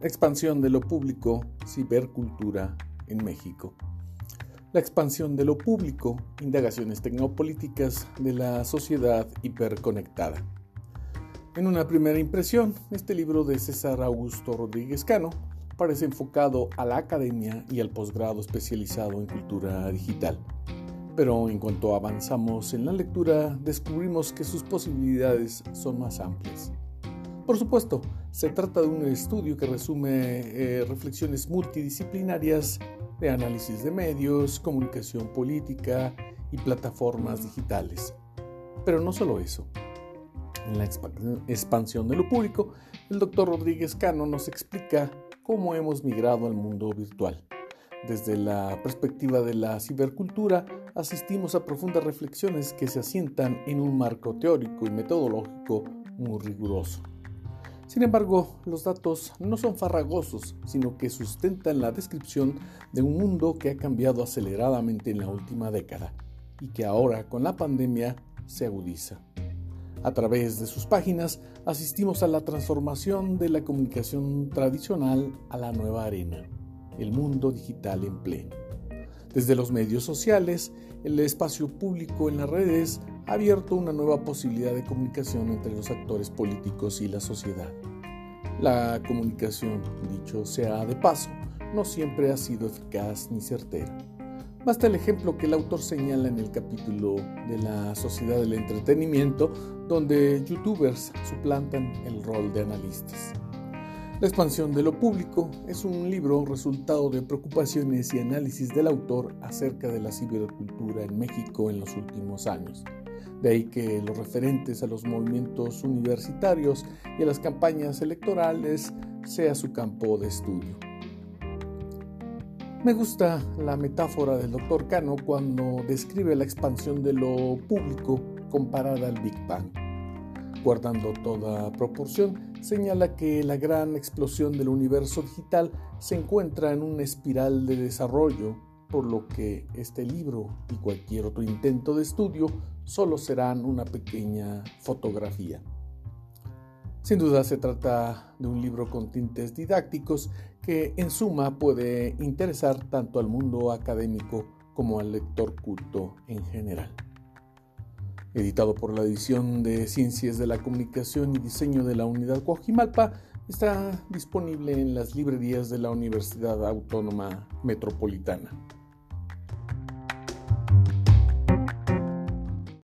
Expansión de lo público, cibercultura en México. La expansión de lo público, indagaciones tecnopolíticas de la sociedad hiperconectada. En una primera impresión, este libro de César Augusto Rodríguez Cano parece enfocado a la academia y al posgrado especializado en cultura digital. Pero en cuanto avanzamos en la lectura, descubrimos que sus posibilidades son más amplias. Por supuesto, se trata de un estudio que resume eh, reflexiones multidisciplinarias de análisis de medios, comunicación política y plataformas digitales. Pero no solo eso. En la expansión de lo público, el doctor Rodríguez Cano nos explica cómo hemos migrado al mundo virtual. Desde la perspectiva de la cibercultura, asistimos a profundas reflexiones que se asientan en un marco teórico y metodológico muy riguroso. Sin embargo, los datos no son farragosos, sino que sustentan la descripción de un mundo que ha cambiado aceleradamente en la última década y que ahora con la pandemia se agudiza. A través de sus páginas asistimos a la transformación de la comunicación tradicional a la nueva arena, el mundo digital en pleno. Desde los medios sociales, el espacio público en las redes ha abierto una nueva posibilidad de comunicación entre los actores políticos y la sociedad. La comunicación, dicho sea de paso, no siempre ha sido eficaz ni certera. Basta el ejemplo que el autor señala en el capítulo de la sociedad del entretenimiento, donde youtubers suplantan el rol de analistas. La expansión de lo público es un libro resultado de preocupaciones y análisis del autor acerca de la cibercultura en México en los últimos años. De ahí que los referentes a los movimientos universitarios y a las campañas electorales sea su campo de estudio. Me gusta la metáfora del doctor Cano cuando describe la expansión de lo público comparada al Big Bang. Guardando toda proporción, señala que la gran explosión del universo digital se encuentra en una espiral de desarrollo por lo que este libro y cualquier otro intento de estudio solo serán una pequeña fotografía. Sin duda se trata de un libro con tintes didácticos que en suma puede interesar tanto al mundo académico como al lector culto en general. Editado por la edición de Ciencias de la Comunicación y Diseño de la Unidad Coajimalpa, está disponible en las librerías de la Universidad Autónoma Metropolitana.